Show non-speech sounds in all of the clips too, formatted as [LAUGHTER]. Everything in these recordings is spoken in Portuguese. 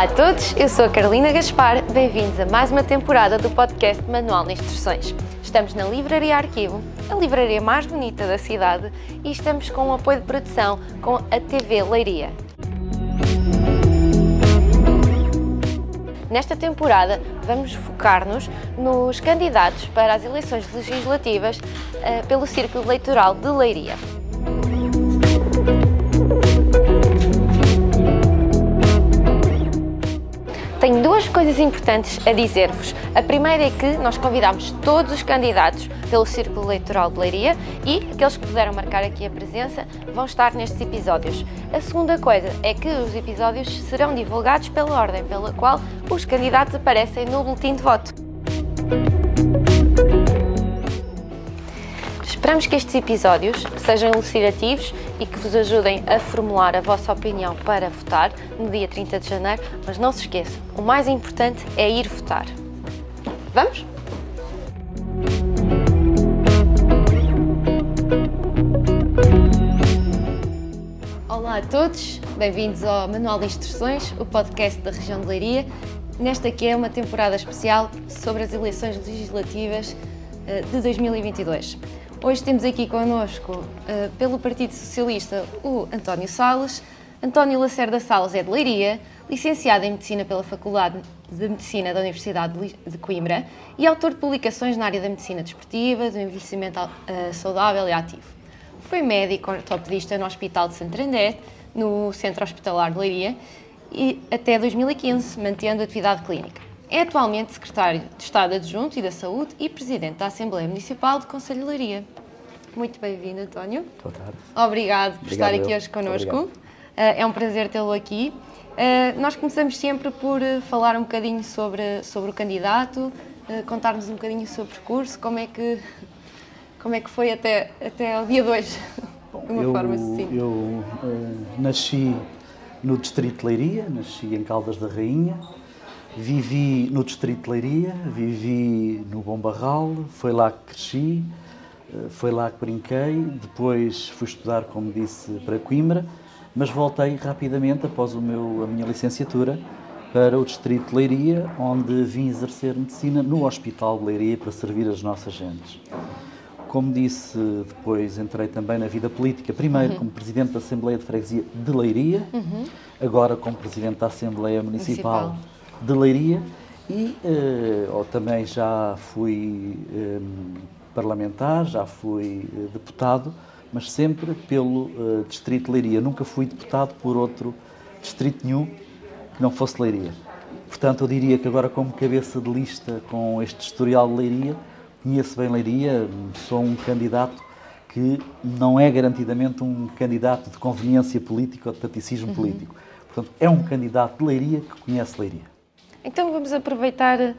Olá a todos, eu sou a Carolina Gaspar, bem-vindos a mais uma temporada do podcast Manual de Instruções. Estamos na Livraria Arquivo, a livraria mais bonita da cidade, e estamos com o apoio de produção com a TV Leiria. Nesta temporada, vamos focar-nos nos candidatos para as eleições legislativas uh, pelo Círculo Eleitoral de Leiria. Tenho duas coisas importantes a dizer-vos. A primeira é que nós convidamos todos os candidatos pelo Círculo Eleitoral de Leiria e aqueles que puderam marcar aqui a presença vão estar nestes episódios. A segunda coisa é que os episódios serão divulgados pela ordem pela qual os candidatos aparecem no boletim de voto. Esperamos que estes episódios sejam elucidativos e que vos ajudem a formular a vossa opinião para votar no dia 30 de janeiro, mas não se esqueçam, o mais importante é ir votar. Vamos? Olá a todos, bem-vindos ao Manual de Instruções, o podcast da região de Leiria. Nesta aqui é uma temporada especial sobre as eleições legislativas eh, de 2022. Hoje temos aqui connosco, uh, pelo Partido Socialista, o António Salles. António Lacerda Salles é de Leiria, licenciado em Medicina pela Faculdade de Medicina da Universidade de Coimbra e autor de publicações na área da medicina desportiva, do envelhecimento uh, saudável e ativo. Foi médico ortopedista no Hospital de Santander, no Centro Hospitalar de Leiria, e até 2015, mantendo atividade clínica. É atualmente secretário de Estado Adjunto e da Saúde e presidente da Assembleia Municipal de Leiria. Muito bem-vindo, António. Boa tarde. Obrigado por Obrigado estar aqui hoje connosco. Eh, é um prazer tê-lo aqui. Eh, nós começamos sempre por eh, falar um bocadinho sobre, sobre o candidato, contar-nos um bocadinho sobre o percurso, como é que, como é que foi até, até ao dia de hoje, [LAUGHS] de uma eu, forma assim. Eu uh, nasci no Distrito de Leiria, nasci em Caldas da Rainha, Vivi no Distrito de Leiria, vivi no Bom Barral, foi lá que cresci, eh, foi lá que brinquei, depois fui estudar, como disse, para Coimbra, mas voltei rapidamente, após o meu, a minha licenciatura, para o Distrito de Leiria, onde vim exercer medicina no Hospital de Leiria para servir as nossas gentes. Como disse, depois entrei também na vida política, primeiro uhum. como Presidente da Assembleia de Freguesia de Leiria, uhum. agora como Presidente da Assembleia Municipal. Municipal de Leiria e uh, também já fui um, eh, parlamentar, já fui uh, deputado, mas sempre pelo uh, Distrito de Leiria. Nunca fui deputado por outro distrito nenhum que não fosse Leiria. Portanto, eu diria que agora, como cabeça de lista com este historial de Leiria, conheço bem Leiria, sou um candidato que não é garantidamente um candidato de conveniência política ou de taticismo uhum. político. Portanto, é um candidato de Leiria que conhece Leiria. Então vamos aproveitar uh,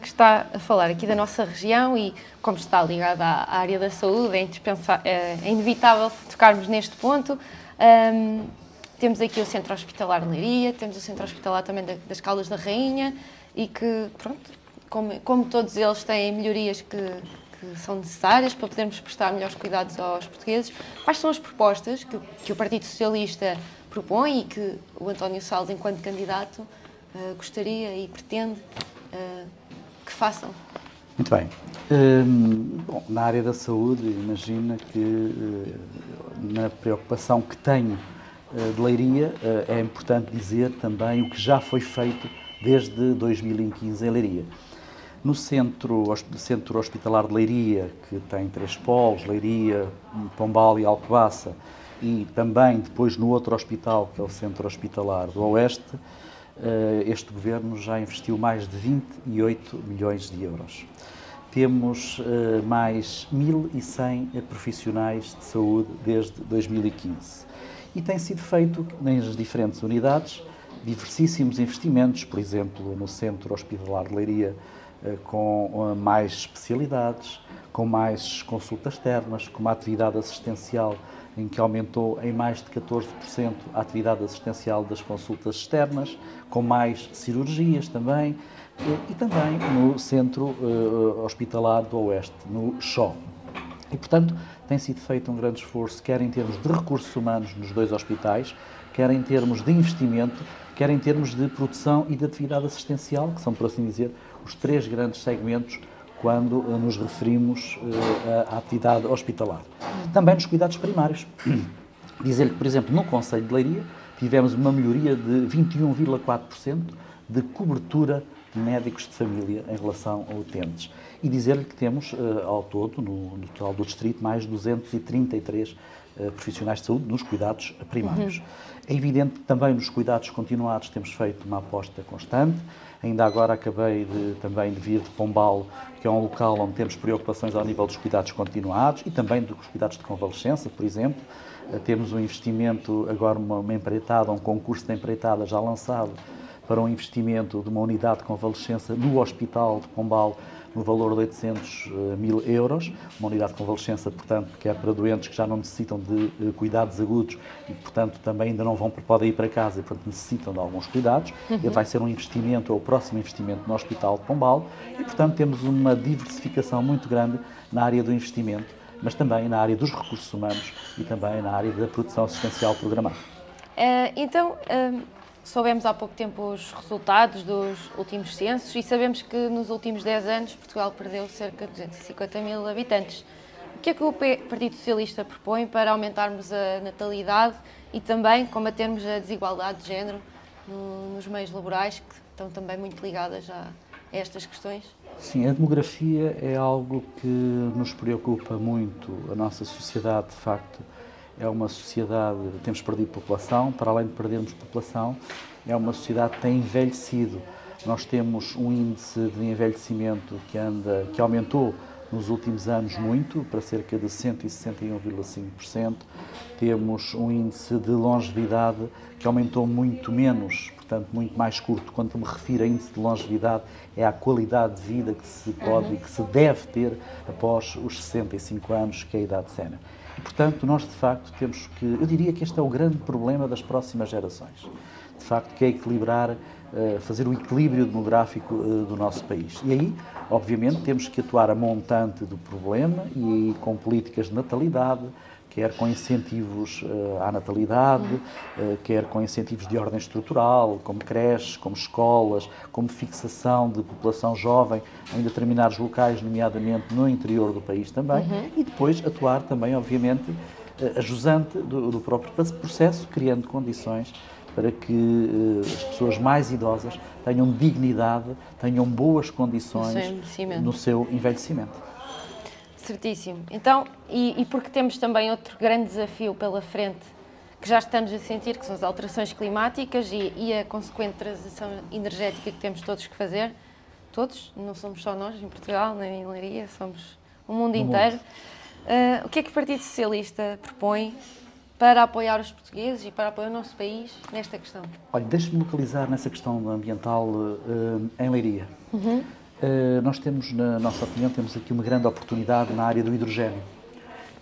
que está a falar aqui da nossa região e como está ligada à, à área da saúde, é, é, é, inevitável tocarmos neste ponto. Um, temos aqui o Centro Hospitalar Leiria, temos o Centro Hospitalar também das Caldas da Rainha e que, pronto, como, como todos eles têm melhorias que, que, são necessárias para podermos prestar melhores cuidados aos portugueses. Quais são as propostas que, que o Partido Socialista propõe e que o António Salles, enquanto candidato, uh, gostaria e pretende uh, que façam? Muito bem. Hum, bom, na área da saúde, imagina que uh, na preocupação que tenho de Leiria, é importante dizer também o que já foi feito desde 2015 em Leiria. No centro, centro hospitalar de Leiria, que tem três polos, Leiria, Pombal e Alcobaça, e também depois no outro hospital, que é o Centro Hospitalar do Oeste, eh, este governo já investiu mais de 28 milhões de euros. Temos eh, mais 1.100 profissionais de saúde desde 2015. E tem sido feito nas diferentes unidades diversíssimos investimentos, por exemplo, no Centro Hospitalar de Leiria, eh, com mais especialidades, com mais consultas externas, com uma atividade assistencial em que aumentou em mais de 14% a atividade assistencial das consultas externas, com mais cirurgias também, e também no Centro Hospitalar do Oeste, no CHO. E, portanto, tem sido feito um grande esforço, quer em termos de recursos humanos nos dois hospitais, quer em termos de investimento, quer em termos de produção e de atividade assistencial, que são, por assim dizer, os três grandes segmentos quando eh, nos referimos à atividade hospitalar. Também nos cuidados primários. [CLEARS THROAT] Dizer-lhe que, por exemplo, no Conselho de Leiria, tivemos uma melhoria de 21,4% de cobertura médicos de família em relação a utentes. E dizer-lhe que temos, uh, ao todo, no, no, total do distrito, mais 233 uh, profissionais de saúde nos cuidados primários. Uhum. É evidente que também nos cuidados continuados temos feito uma aposta constante. Ainda agora acabei de, também de vir de Pombal, que é um local onde temos preocupações ao nível dos cuidados continuados e também dos cuidados de convalescença, por exemplo. Eh, temos um investimento, agora uma, uma empreitada, um concurso de empreitada já lançado para um investimento de uma unidade de convalescença no Hospital de Pombal, no valor de 800 eh, mil euros, uma unidade de convalescença, portanto, que é para doentes que já não necessitam de eh, cuidados agudos e, portanto, também ainda não vão, podem ir para casa e, portanto, necessitam de alguns cuidados. Uhum. Ele vai ser um investimento, ou o próximo investimento no Hospital de Pombal e, portanto, temos uma diversificação muito grande na área do investimento, mas também na área dos recursos humanos e também na área da produção assistencial programada. Uh, então, uh Soubemos há pouco tempo os resultados dos últimos censos e sabemos que nos últimos 10 anos Portugal perdeu cerca de 250 mil habitantes. O que é que o Partido Socialista propõe para aumentarmos a natalidade e também combatermos a desigualdade de género nos meios laborais, que estão também muito ligadas a estas questões? Sim, a demografia é algo que nos preocupa muito. A nossa sociedade, de facto, é uma sociedade, temos perdido população, para além de perdermos população, é uma sociedade que tem envelhecido. Nós temos um índice de envelhecimento que, anda, que aumentou nos últimos anos muito, para cerca de 161,5%. Temos um índice de longevidade que aumentou muito menos, portanto, muito mais curto. Quando me refiro a índice de longevidade, é a qualidade de vida que se pode uhum. e que se deve ter após os 65 anos, que é a idade sénior. Portanto, nós de facto temos que. Eu diria que este é o grande problema das próximas gerações. De facto, que é equilibrar, eh, fazer o equilíbrio demográfico eh, do nosso país. E aí, obviamente, temos que atuar a montante do problema e com políticas de natalidade, quer com incentivos uh, à natalidade, uh, quer com incentivos de ordem estrutural, como creches, como escolas, como fixação de população jovem em determinados locais, nomeadamente no interior do país também, uhum. e depois atuar também, obviamente, uh, ajusante do, do, próprio processo, criando condições para que as pessoas mais idosas tenham dignidade, tenham boas condições no seu No seu envelhecimento. Certíssimo. Então, e, e, porque temos também outro grande desafio pela frente, que já estamos a sentir, que são as alterações climáticas e, e a consequente transição energética que temos todos que fazer, todos, não somos só nós em Portugal, nem em Leiria, somos o mundo o inteiro. Mundo. Uh, o que é que o Partido Socialista propõe para apoiar os portugueses e para apoiar o nosso país nesta questão? Olha, deixe-me localizar nessa questão ambiental uh, em Leiria. Uhum. Eh, nós temos, na nossa opinião, temos aqui uma grande oportunidade na área do hidrogênio,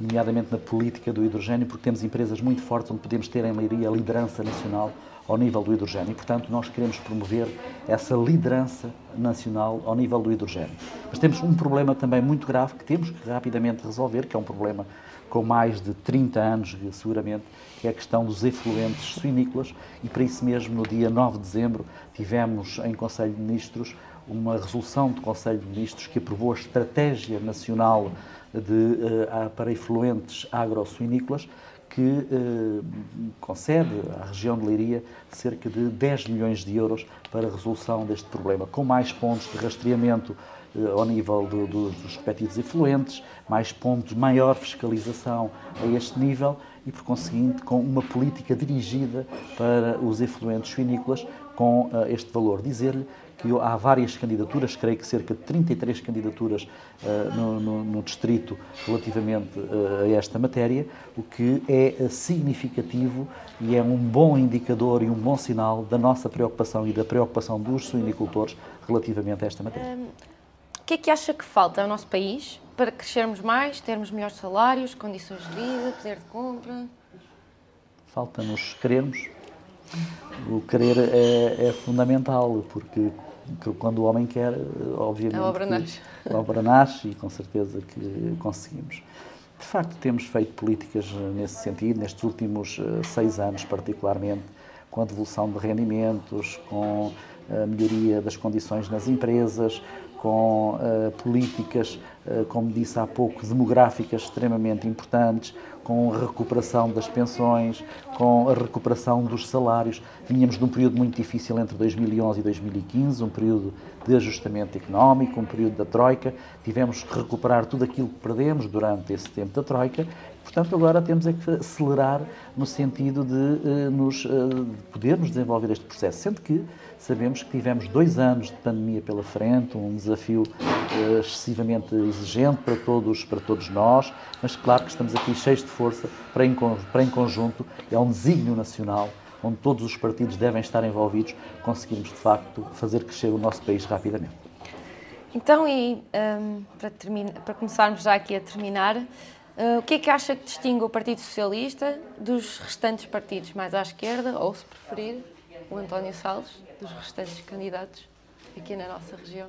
nomeadamente na política do hidrogênio, porque temos empresas muito fortes onde podemos ter em Leiria liderança nacional ao nível do hidrogênio e, portanto, nós queremos promover essa liderança nacional ao nível do hidrogênio. Mas temos um problema também muito grave que temos que rapidamente resolver, que é um problema com mais de 30 anos, seguramente, que é a questão dos efluentes suinícolas e, para isso mesmo, no dia 9 de dezembro, tivemos em Conselho de Ministros uma resolução do Conselho de Ministros que aprovou a Estratégia Nacional de, uh, para Efluentes Agrosuinícolas, que uh, concede à região de Leiria cerca de 10 milhões de euros para a resolução deste problema, com mais pontos de rastreamento uh, ao nível do, do, dos respectivos efluentes, mais pontos, maior fiscalização a este nível e, por conseguinte, com uma política dirigida para os efluentes suinícolas com este valor. Dizer-lhe que há várias candidaturas, creio que cerca de 33 candidaturas uh, no, no, no, distrito relativamente uh, a esta matéria, o que é significativo e é um bom indicador e um bom sinal da nossa preocupação e da preocupação dos suinicultores relativamente a esta matéria. Um, o que é que acha que falta ao nosso país para crescermos mais, termos melhores salários, condições de vida, poder de compra? Falta-nos querermos. O querer é, é fundamental, porque quando o homem quer, obviamente. A obra nasce. A obra nasce e com certeza que conseguimos. De facto, temos feito políticas nesse sentido, nestes últimos seis anos, particularmente, com a devolução de rendimentos, com a melhoria das condições nas empresas, com uh, políticas, como disse há pouco, demográficas extremamente importantes, com a recuperação das pensões, com a recuperação dos salários. Vínhamos de um período muito difícil entre 2011 e 2015, um período de ajustamento económico, um período da Troika. Tivemos que recuperar tudo aquilo que perdemos durante esse tempo da Troika. Portanto, agora temos é que acelerar no sentido de, uh, nos, de podermos desenvolver este processo, sendo que Sabemos que tivemos dois anos de pandemia pela frente, um desafio uh, excessivamente exigente para todos, para todos nós, mas claro que estamos aqui cheios de força para em, para em conjunto, é um desígnio nacional onde todos os partidos devem estar envolvidos, conseguirmos de facto fazer crescer o nosso país rapidamente. Então, e um, para, para, começarmos já aqui a terminar, uh, o que é que acha que distingue o Partido Socialista dos restantes partidos mais à esquerda, ou se preferir, o António Salles? dos restantes candidatos aqui na nossa região?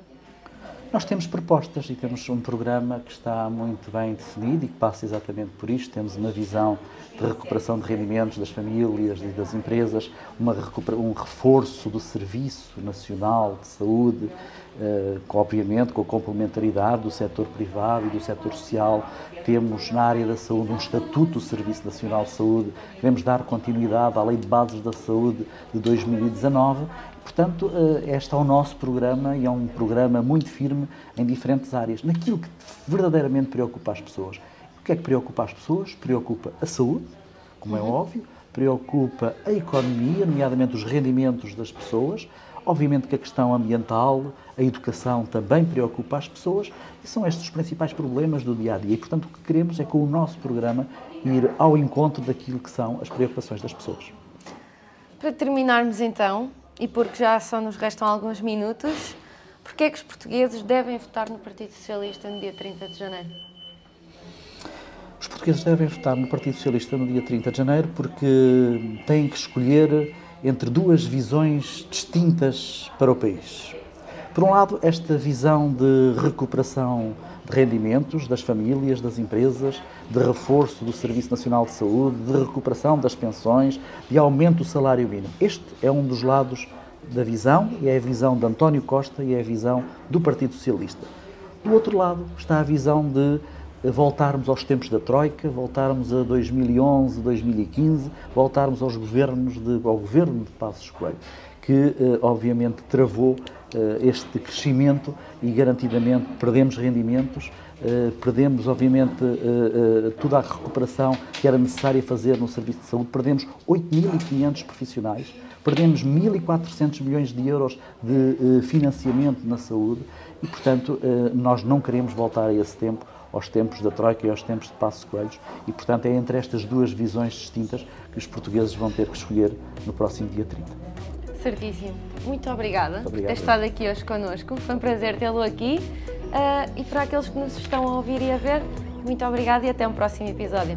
Nós temos propostas e temos um programa que está muito bem definido e que passa exatamente por isto. Temos uma visão de recuperação de rendimentos das famílias e das empresas, uma, um reforço do Serviço Nacional de Saúde, obviamente com a complementaridade do setor privado e do setor social. Temos na área da saúde um Estatuto do Serviço Nacional de Saúde. Queremos dar continuidade à Lei de Bases da Saúde de 2019 Portanto, eh, este é o nosso programa e é um programa muito firme em diferentes áreas, naquilo que verdadeiramente preocupa as pessoas. O que é que preocupa as pessoas? Preocupa a saúde, como é uhum. óbvio, preocupa a economia, nomeadamente os rendimentos das pessoas, obviamente que a questão ambiental, a educação também preocupa as pessoas e são estes os principais problemas do dia a dia. E, portanto, o que queremos é com o nosso programa ir ao encontro daquilo que são as preocupações das pessoas. Para terminarmos então, e porque já só nos restam alguns minutos, porque é que os portugueses devem votar no Partido Socialista no dia 30 de janeiro? Os portugueses devem votar no Partido Socialista no dia 30 de janeiro porque têm que escolher entre duas visões distintas para o país. Por um lado, esta visão de recuperação de rendimentos das famílias, das empresas, de reforço do Serviço Nacional de Saúde, de recuperação das pensões, de aumento do salário mínimo. Este é um dos lados da visão, e é a visão de António Costa e é a visão do Partido Socialista. Do outro lado está a visão de voltarmos aos tempos da Troika, voltarmos a 2011, 2015, voltarmos aos governos de, ao governo de Passos Coelho, que eh, obviamente travou eh, este crescimento e garantidamente perdemos rendimentos, eh, perdemos obviamente toda a recuperação que era necessária fazer no serviço de saúde, perdemos 8.500 profissionais, perdemos 1.400 milhões de euros de financiamento na saúde e, portanto, nós não queremos voltar a esse tempo, aos tempos da Troika e aos tempos de Passos Coelhos e, portanto, é entre estas duas visões distintas que os portugueses vão ter que escolher no próximo dia 30. Certíssimo. Muito obrigada por ter estado aqui hoje connosco. Foi um prazer tê-lo aqui. Uh, e para aqueles que nos estão a ouvir e a ver, muito obrigada e até um próximo episódio.